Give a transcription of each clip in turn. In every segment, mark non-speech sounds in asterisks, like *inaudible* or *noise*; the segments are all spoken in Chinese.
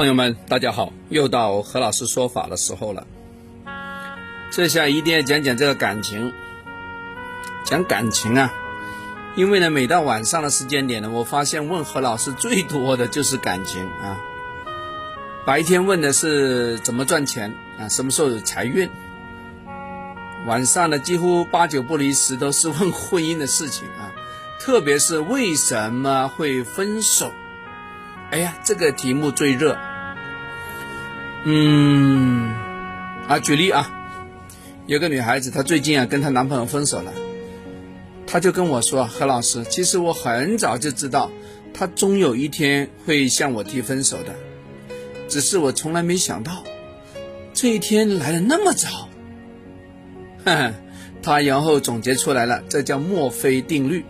朋友们，大家好，又到何老师说法的时候了。这下一定要讲讲这个感情，讲感情啊，因为呢，每到晚上的时间点呢，我发现问何老师最多的就是感情啊。白天问的是怎么赚钱啊，什么时候有财运，晚上呢，几乎八九不离十都是问婚姻的事情啊，特别是为什么会分手。哎呀，这个题目最热。嗯，啊，举例啊，有个女孩子，她最近啊跟她男朋友分手了，她就跟我说：“何老师，其实我很早就知道，他终有一天会向我提分手的，只是我从来没想到，这一天来的那么早。”哈哈，她然后总结出来了，这叫墨菲定律。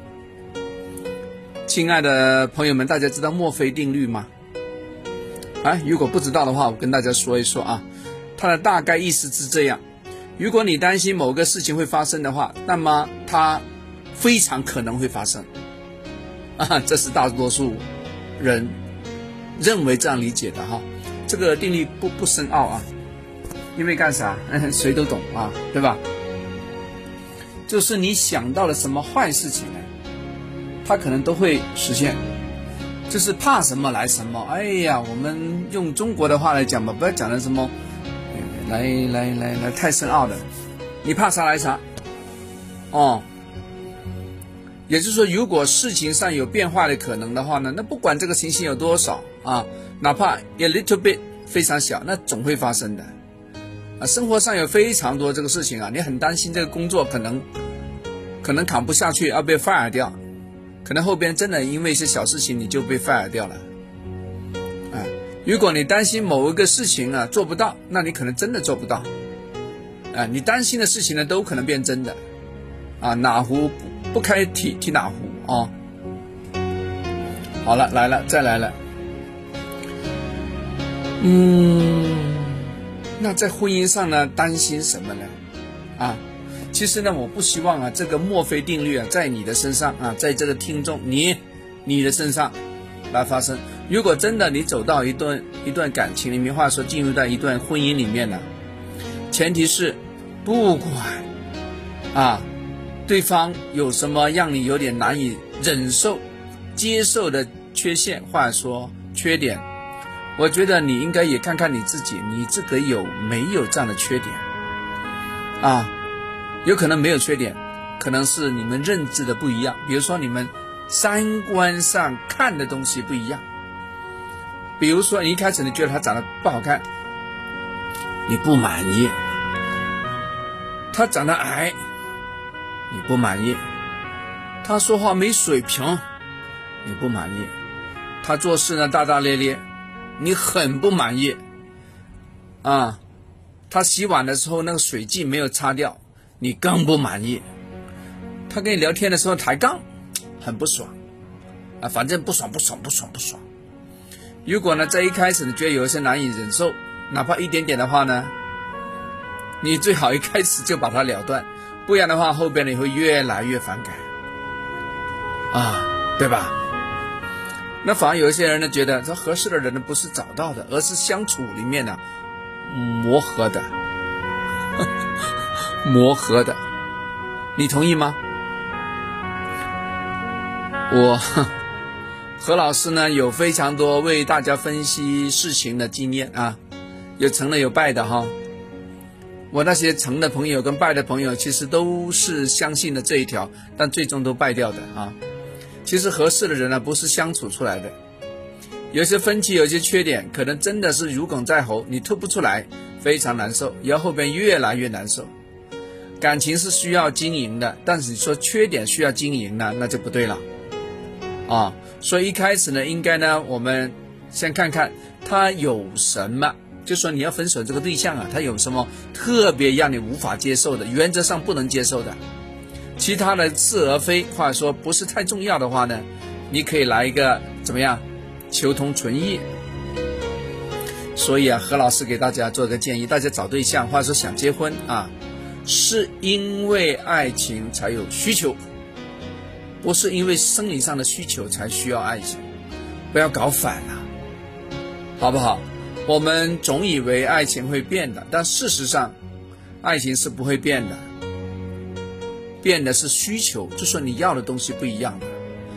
亲爱的朋友们，大家知道墨菲定律吗？啊，如果不知道的话，我跟大家说一说啊。它的大概意思是这样：如果你担心某个事情会发生的话，那么它非常可能会发生。*laughs* 啊，这是大多数人认为这样理解的哈。这个定律不不深奥啊，因为干啥？*laughs* 谁都懂啊，对吧？就是你想到了什么坏事情呢？他可能都会实现，就是怕什么来什么。哎呀，我们用中国的话来讲吧，不要讲的什么，来来来来太深奥的。你怕啥来啥，哦。也就是说，如果事情上有变化的可能的话呢，那不管这个情形有多少啊，哪怕 a little bit 非常小，那总会发生的。啊，生活上有非常多这个事情啊，你很担心这个工作可能可能扛不下去要被 fire 掉。可能后边真的因为一些小事情你就被 fire 掉了，啊，如果你担心某一个事情啊做不到，那你可能真的做不到，啊，你担心的事情呢都可能变真的，啊，哪壶不开提提哪壶啊，好了来了再来了，嗯，那在婚姻上呢担心什么呢？啊？其实呢，我不希望啊，这个墨菲定律啊，在你的身上啊，在这个听众你你的身上来发生。如果真的你走到一段一段感情里面，话说进入到一段婚姻里面呢，前提是不管啊，对方有什么让你有点难以忍受、接受的缺陷，或者说缺点，我觉得你应该也看看你自己，你这个有没有这样的缺点啊？有可能没有缺点，可能是你们认知的不一样。比如说你们三观上看的东西不一样。比如说一开始你觉得他长得不好看，你不满意；他长得矮，你不满意；他说话没水平，你不满意；他做事呢大大咧咧，你很不满意。啊，他洗碗的时候那个水迹没有擦掉。你更不满意，他跟你聊天的时候抬杠，很不爽，啊，反正不爽不爽不爽不爽。如果呢，在一开始你觉得有一些难以忍受，哪怕一点点的话呢，你最好一开始就把它了断，不然的话后边你会越来越反感，啊，对吧？那反而有一些人呢，觉得这合适的人呢不是找到的，而是相处里面呢磨合的。磨合的，你同意吗？我 *laughs* 何老师呢有非常多为大家分析事情的经验啊，有成的有败的哈。我那些成的朋友跟败的朋友，其实都是相信的这一条，但最终都败掉的啊。其实合适的人呢，不是相处出来的，有些分歧，有些缺点，可能真的是如鲠在喉，你吐不出来，非常难受，然后后边越来越难受。感情是需要经营的，但是你说缺点需要经营呢，那就不对了，啊，所以一开始呢，应该呢，我们先看看他有什么，就说你要分手这个对象啊，他有什么特别让你无法接受的，原则上不能接受的，其他的是而非，或者说不是太重要的话呢，你可以来一个怎么样，求同存异。所以啊，何老师给大家做个建议，大家找对象或者说想结婚啊。是因为爱情才有需求，不是因为生理上的需求才需要爱情，不要搞反了，好不好？我们总以为爱情会变的，但事实上，爱情是不会变的。变的是需求，就说你要的东西不一样了。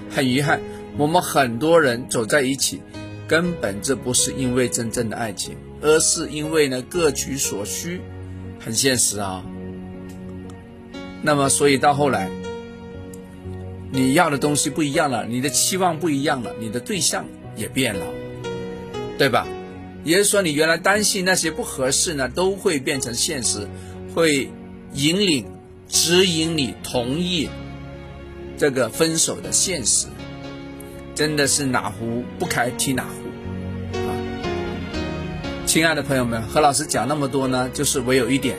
很遗憾，我们很多人走在一起，根本这不是因为真正的爱情，而是因为呢各取所需，很现实啊。那么，所以到后来，你要的东西不一样了，你的期望不一样了，你的对象也变了，对吧？也就是说，你原来担心那些不合适呢，都会变成现实，会引领。指引你同意这个分手的现实，真的是哪壶不开提哪壶啊！亲爱的朋友们，何老师讲那么多呢，就是唯有一点：，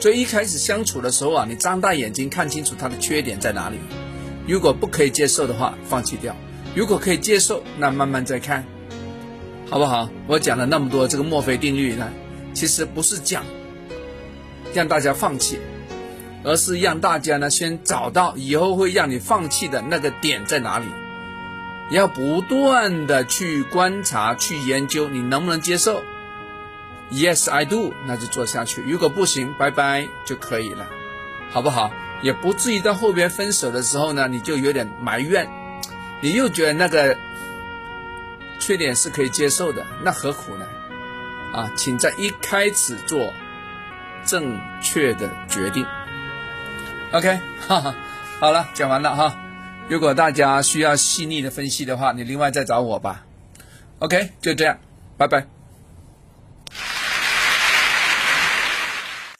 所以一开始相处的时候啊，你张大眼睛看清楚他的缺点在哪里。如果不可以接受的话，放弃掉；如果可以接受，那慢慢再看，好不好？我讲了那么多这个墨菲定律呢，其实不是讲让大家放弃。而是让大家呢先找到以后会让你放弃的那个点在哪里，要不断的去观察、去研究，你能不能接受？Yes, I do，那就做下去。如果不行，拜拜就可以了，好不好？也不至于到后边分手的时候呢，你就有点埋怨，你又觉得那个缺点是可以接受的，那何苦呢？啊，请在一开始做正确的决定。OK，*laughs* 哈哈，好了，讲完了哈。如果大家需要细腻的分析的话，你另外再找我吧。OK，就这样，拜拜。